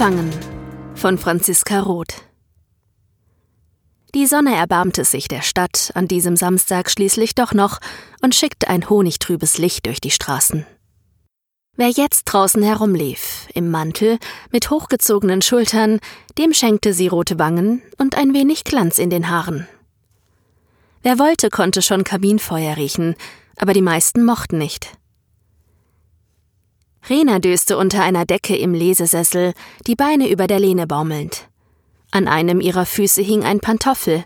Gefangen von Franziska Roth Die Sonne erbarmte sich der Stadt an diesem Samstag schließlich doch noch und schickte ein honigtrübes Licht durch die Straßen. Wer jetzt draußen herumlief, im Mantel, mit hochgezogenen Schultern, dem schenkte sie rote Wangen und ein wenig Glanz in den Haaren. Wer wollte, konnte schon Kaminfeuer riechen, aber die meisten mochten nicht. Rena döste unter einer Decke im Lesesessel, die Beine über der Lehne baumelnd. An einem ihrer Füße hing ein Pantoffel.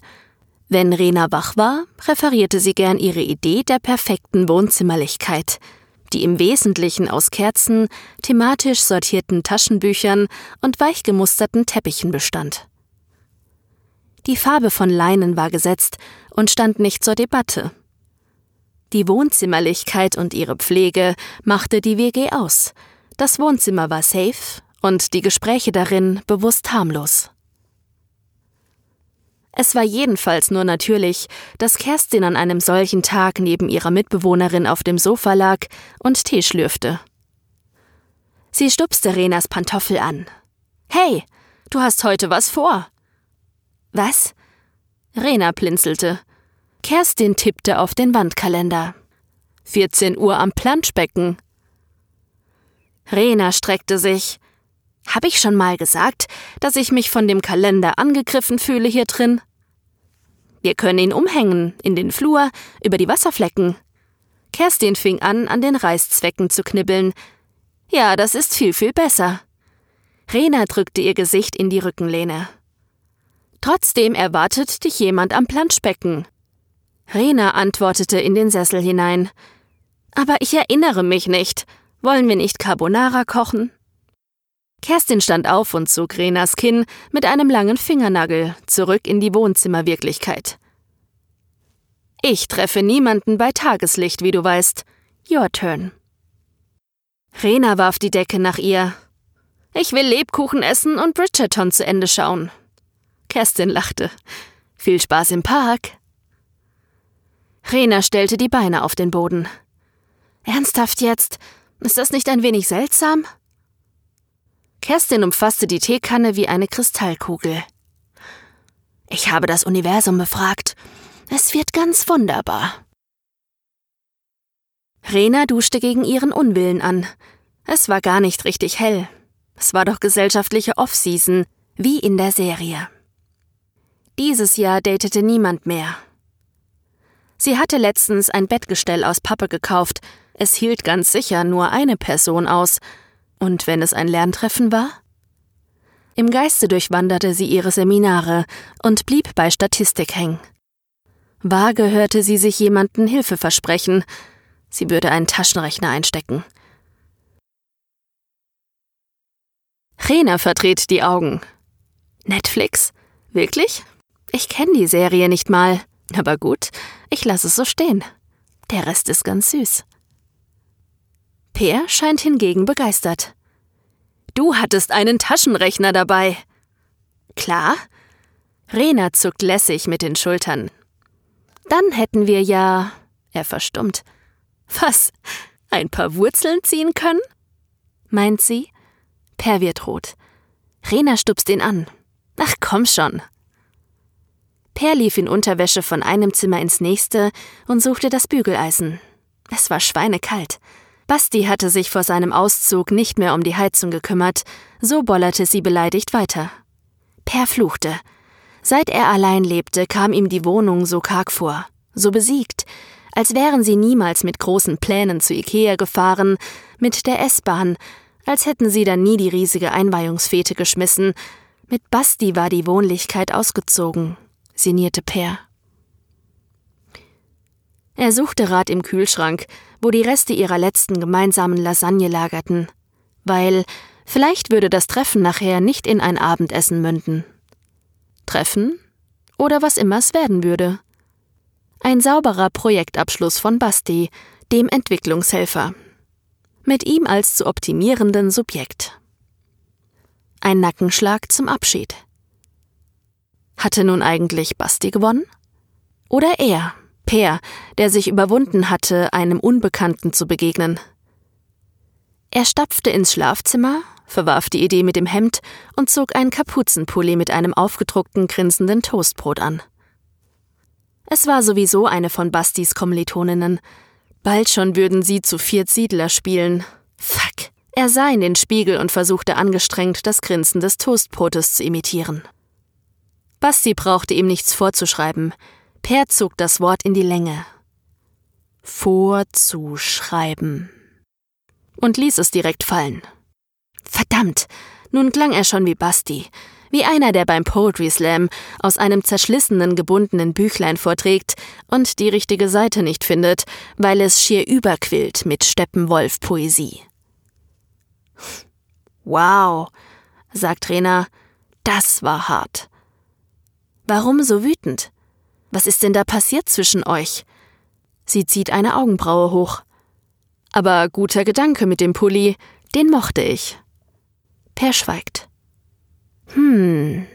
Wenn Rena wach war, referierte sie gern ihre Idee der perfekten Wohnzimmerlichkeit, die im Wesentlichen aus Kerzen, thematisch sortierten Taschenbüchern und weichgemusterten Teppichen bestand. Die Farbe von Leinen war gesetzt und stand nicht zur Debatte. Die Wohnzimmerlichkeit und ihre Pflege machte die WG aus. Das Wohnzimmer war safe und die Gespräche darin bewusst harmlos. Es war jedenfalls nur natürlich, dass Kerstin an einem solchen Tag neben ihrer Mitbewohnerin auf dem Sofa lag und Tee schlürfte. Sie stupste Renas Pantoffel an. Hey, du hast heute was vor. Was? Rena blinzelte. Kerstin tippte auf den Wandkalender. 14 Uhr am Planschbecken. Rena streckte sich. Hab ich schon mal gesagt, dass ich mich von dem Kalender angegriffen fühle hier drin? Wir können ihn umhängen, in den Flur, über die Wasserflecken. Kerstin fing an, an den Reißzwecken zu knibbeln. Ja, das ist viel, viel besser. Rena drückte ihr Gesicht in die Rückenlehne. Trotzdem erwartet dich jemand am Planschbecken. Rena antwortete in den Sessel hinein. Aber ich erinnere mich nicht. Wollen wir nicht Carbonara kochen? Kerstin stand auf und zog Renas Kinn mit einem langen Fingernagel zurück in die Wohnzimmerwirklichkeit. Ich treffe niemanden bei Tageslicht, wie du weißt. Your turn. Rena warf die Decke nach ihr. Ich will Lebkuchen essen und Bridgerton zu Ende schauen. Kerstin lachte. Viel Spaß im Park. Rena stellte die Beine auf den Boden. Ernsthaft jetzt? Ist das nicht ein wenig seltsam? Kerstin umfasste die Teekanne wie eine Kristallkugel. Ich habe das Universum befragt. Es wird ganz wunderbar. Rena duschte gegen ihren Unwillen an. Es war gar nicht richtig hell. Es war doch gesellschaftliche Off-Season, wie in der Serie. Dieses Jahr datete niemand mehr. Sie hatte letztens ein Bettgestell aus Pappe gekauft. Es hielt ganz sicher nur eine Person aus, und wenn es ein Lerntreffen war? Im Geiste durchwanderte sie ihre Seminare und blieb bei Statistik hängen. Vage hörte sie sich jemanden Hilfe versprechen. Sie würde einen Taschenrechner einstecken. Rena verdreht die Augen. Netflix? Wirklich? Ich kenne die Serie nicht mal. Aber gut, ich lasse es so stehen. Der Rest ist ganz süß. Peer scheint hingegen begeistert. Du hattest einen Taschenrechner dabei. Klar? Rena zuckt lässig mit den Schultern. Dann hätten wir ja. Er verstummt. Was? Ein paar Wurzeln ziehen können? meint sie. Per wird rot. Rena stupst ihn an. Ach komm schon. Per lief in Unterwäsche von einem Zimmer ins nächste und suchte das Bügeleisen. Es war schweinekalt. Basti hatte sich vor seinem Auszug nicht mehr um die Heizung gekümmert, so bollerte sie beleidigt weiter. Per fluchte. Seit er allein lebte, kam ihm die Wohnung so karg vor, so besiegt, als wären sie niemals mit großen Plänen zu Ikea gefahren, mit der S-Bahn, als hätten sie dann nie die riesige Einweihungsfete geschmissen. Mit Basti war die Wohnlichkeit ausgezogen, sinnierte Per. Er suchte Rat im Kühlschrank, wo die Reste ihrer letzten gemeinsamen Lasagne lagerten, weil vielleicht würde das Treffen nachher nicht in ein Abendessen münden. Treffen oder was immer es werden würde. Ein sauberer Projektabschluss von Basti, dem Entwicklungshelfer. Mit ihm als zu optimierenden Subjekt. Ein Nackenschlag zum Abschied. Hatte nun eigentlich Basti gewonnen? Oder er? Per, der sich überwunden hatte, einem Unbekannten zu begegnen. Er stapfte ins Schlafzimmer, verwarf die Idee mit dem Hemd und zog einen Kapuzenpulli mit einem aufgedruckten, grinsenden Toastbrot an. Es war sowieso eine von Bastis Kommilitoninnen. Bald schon würden sie zu viert Siedler spielen. Fuck. Er sah in den Spiegel und versuchte angestrengt, das Grinsen des Toastbrotes zu imitieren. Basti brauchte ihm nichts vorzuschreiben. Per zog das Wort in die Länge. Vorzuschreiben. Und ließ es direkt fallen. Verdammt, nun klang er schon wie Basti, wie einer, der beim Poetry Slam aus einem zerschlissenen, gebundenen Büchlein vorträgt und die richtige Seite nicht findet, weil es schier überquillt mit Steppenwolf-Poesie. Wow, sagt Rena, das war hart. Warum so wütend? Was ist denn da passiert zwischen euch? Sie zieht eine Augenbraue hoch. Aber guter Gedanke mit dem Pulli, den mochte ich. Per schweigt. Hm,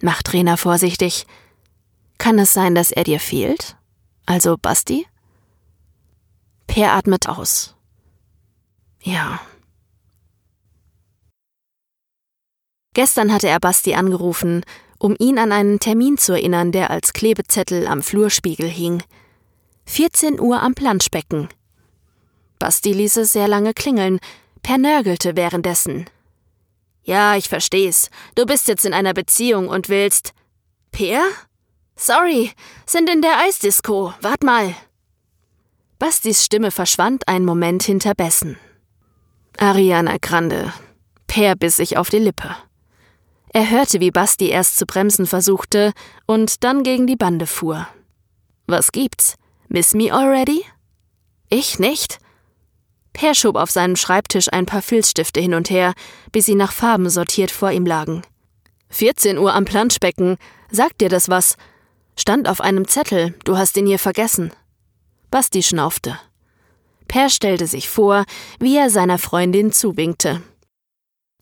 macht Rena vorsichtig. Kann es sein, dass er dir fehlt? Also Basti? Per atmet aus. Ja. Gestern hatte er Basti angerufen, um ihn an einen Termin zu erinnern, der als Klebezettel am Flurspiegel hing. 14 Uhr am Planschbecken. Basti ließ es sehr lange klingeln, Per nörgelte währenddessen. Ja, ich versteh's. Du bist jetzt in einer Beziehung und willst. Per? Sorry, sind in der Eisdisco. Wart mal. Bastis Stimme verschwand einen Moment hinter Bessen. Ariana Grande. Per biss sich auf die Lippe. Er hörte, wie Basti erst zu bremsen versuchte und dann gegen die Bande fuhr. Was gibt's? Miss me already? Ich nicht? Per schob auf seinem Schreibtisch ein paar Filzstifte hin und her, bis sie nach Farben sortiert vor ihm lagen. 14 Uhr am Planschbecken. Sagt dir das was? Stand auf einem Zettel, du hast ihn hier vergessen. Basti schnaufte. Per stellte sich vor, wie er seiner Freundin zuwinkte.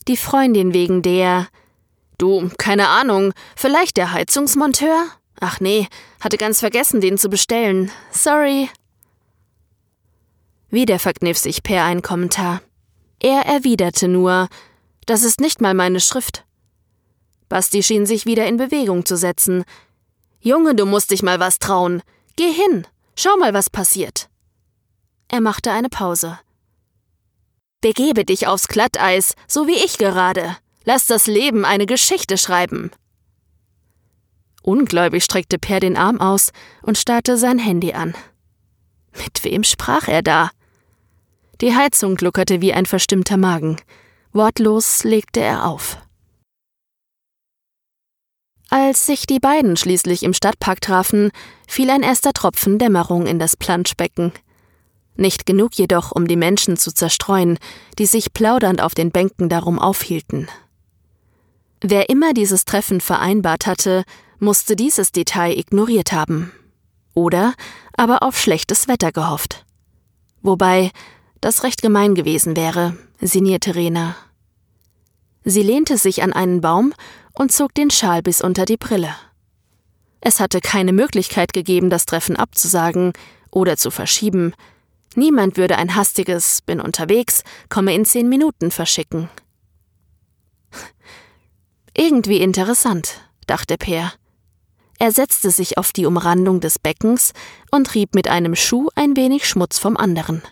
Die Freundin wegen der. Du, keine Ahnung, vielleicht der Heizungsmonteur? Ach nee, hatte ganz vergessen, den zu bestellen. Sorry. Wieder verkniff sich Per ein Kommentar. Er erwiderte nur, das ist nicht mal meine Schrift. Basti schien sich wieder in Bewegung zu setzen. Junge, du musst dich mal was trauen. Geh hin, schau mal, was passiert. Er machte eine Pause. Begebe dich aufs Glatteis, so wie ich gerade. Lass das Leben eine Geschichte schreiben. Ungläubig streckte Per den Arm aus und starrte sein Handy an. Mit wem sprach er da? Die Heizung gluckerte wie ein verstimmter Magen. Wortlos legte er auf. Als sich die beiden schließlich im Stadtpark trafen, fiel ein erster Tropfen Dämmerung in das Planschbecken. Nicht genug jedoch, um die Menschen zu zerstreuen, die sich plaudernd auf den Bänken darum aufhielten. Wer immer dieses Treffen vereinbart hatte, musste dieses Detail ignoriert haben. Oder aber auf schlechtes Wetter gehofft. Wobei das recht gemein gewesen wäre, sinnierte Rena. Sie lehnte sich an einen Baum und zog den Schal bis unter die Brille. Es hatte keine Möglichkeit gegeben, das Treffen abzusagen oder zu verschieben. Niemand würde ein hastiges Bin unterwegs, komme in zehn Minuten verschicken. Irgendwie interessant, dachte Per. Er setzte sich auf die Umrandung des Beckens und rieb mit einem Schuh ein wenig Schmutz vom anderen.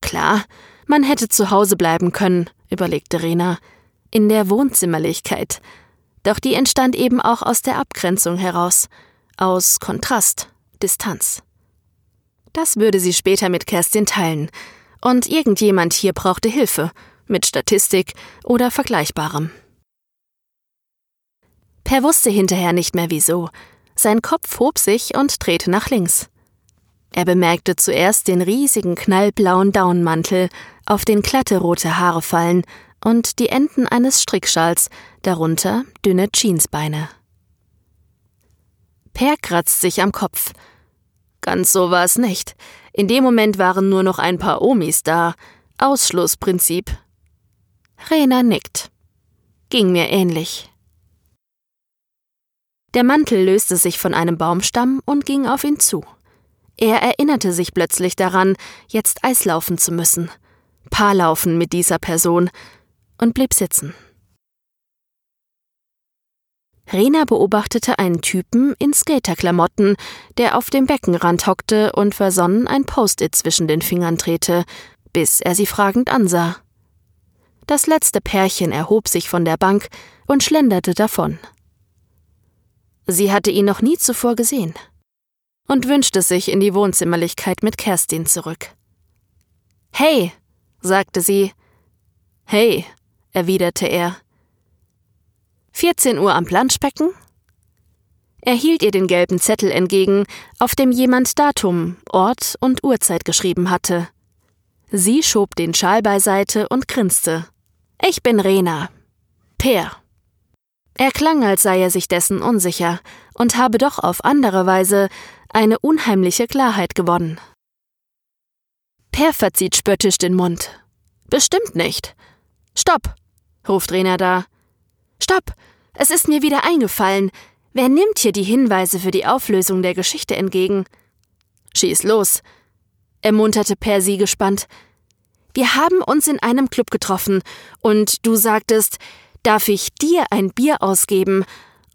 Klar, man hätte zu Hause bleiben können, überlegte Rena, in der Wohnzimmerlichkeit. Doch die entstand eben auch aus der Abgrenzung heraus, aus Kontrast, Distanz. Das würde sie später mit Kerstin teilen, und irgendjemand hier brauchte Hilfe, mit Statistik oder Vergleichbarem. Per wusste hinterher nicht mehr wieso. Sein Kopf hob sich und drehte nach links. Er bemerkte zuerst den riesigen knallblauen Daunenmantel, auf den glatte rote Haare fallen und die Enden eines Strickschals, darunter dünne Jeansbeine. Per kratzt sich am Kopf. Ganz so war es nicht. In dem Moment waren nur noch ein paar Omis da. Ausschlussprinzip. Rena nickt. Ging mir ähnlich. Der Mantel löste sich von einem Baumstamm und ging auf ihn zu. Er erinnerte sich plötzlich daran, jetzt Eislaufen zu müssen. Paarlaufen mit dieser Person. und blieb sitzen. Rena beobachtete einen Typen in Skaterklamotten, der auf dem Beckenrand hockte und versonnen ein Post-it zwischen den Fingern drehte, bis er sie fragend ansah. Das letzte Pärchen erhob sich von der Bank und schlenderte davon. Sie hatte ihn noch nie zuvor gesehen und wünschte sich in die Wohnzimmerlichkeit mit Kerstin zurück. Hey, sagte sie. Hey, erwiderte er. 14 Uhr am Planschbecken? Er hielt ihr den gelben Zettel entgegen, auf dem jemand Datum, Ort und Uhrzeit geschrieben hatte. Sie schob den Schal beiseite und grinste. Ich bin Rena. Per. Er klang, als sei er sich dessen unsicher und habe doch auf andere Weise eine unheimliche Klarheit gewonnen. Per verzieht spöttisch den Mund. Bestimmt nicht. Stopp, ruft Rena da. Stopp! Es ist mir wieder eingefallen. Wer nimmt hier die Hinweise für die Auflösung der Geschichte entgegen? Schieß los, ermunterte Percy gespannt. Wir haben uns in einem Club getroffen, und du sagtest, darf ich dir ein Bier ausgeben?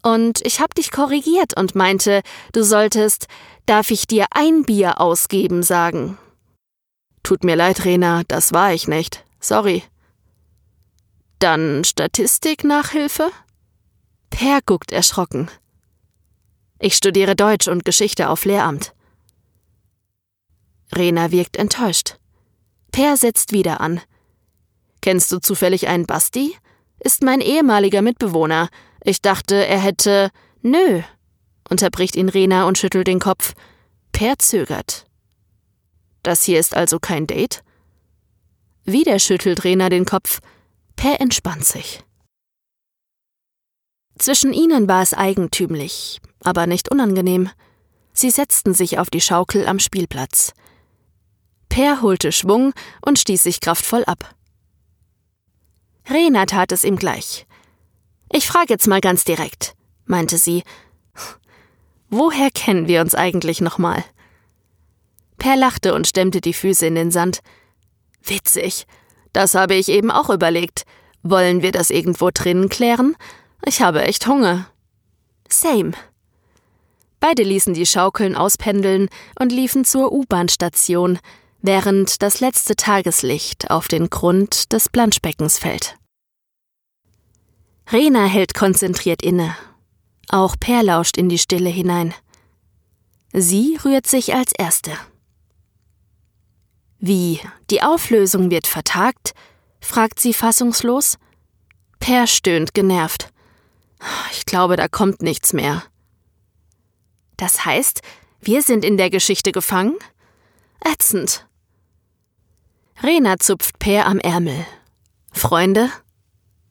Und ich hab dich korrigiert und meinte, du solltest, darf ich dir ein Bier ausgeben sagen. Tut mir leid, Rena, das war ich nicht. Sorry. Dann Statistik-Nachhilfe? Per guckt erschrocken. Ich studiere Deutsch und Geschichte auf Lehramt. Rena wirkt enttäuscht. Per setzt wieder an. Kennst du zufällig einen Basti? Ist mein ehemaliger Mitbewohner. Ich dachte, er hätte. Nö, unterbricht ihn Rena und schüttelt den Kopf. Per zögert. Das hier ist also kein Date? Wieder schüttelt Rena den Kopf. Per entspannt sich. Zwischen ihnen war es eigentümlich, aber nicht unangenehm. Sie setzten sich auf die Schaukel am Spielplatz. Per holte Schwung und stieß sich kraftvoll ab. Rena tat es ihm gleich. Ich frage jetzt mal ganz direkt, meinte sie. Woher kennen wir uns eigentlich nochmal? Per lachte und stemmte die Füße in den Sand. Witzig. Das habe ich eben auch überlegt. Wollen wir das irgendwo drinnen klären? Ich habe echt Hunger. Same. Beide ließen die Schaukeln auspendeln und liefen zur U-Bahn-Station, während das letzte Tageslicht auf den Grund des Planschbeckens fällt. Rena hält konzentriert inne. Auch Per lauscht in die Stille hinein. Sie rührt sich als Erste. Wie, die Auflösung wird vertagt? fragt sie fassungslos. Per stöhnt genervt. Ich glaube, da kommt nichts mehr. Das heißt, wir sind in der Geschichte gefangen? Ätzend. Rena zupft Per am Ärmel. Freunde?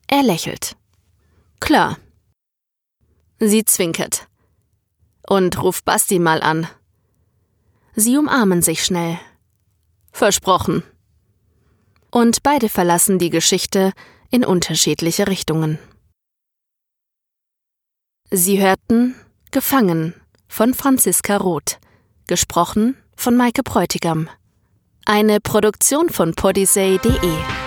Er lächelt. Klar. Sie zwinkert. Und ruft Basti mal an. Sie umarmen sich schnell. Versprochen. Und beide verlassen die Geschichte in unterschiedliche Richtungen. Sie hörten Gefangen von Franziska Roth, gesprochen von Maike Bräutigam. Eine Produktion von podyssey.de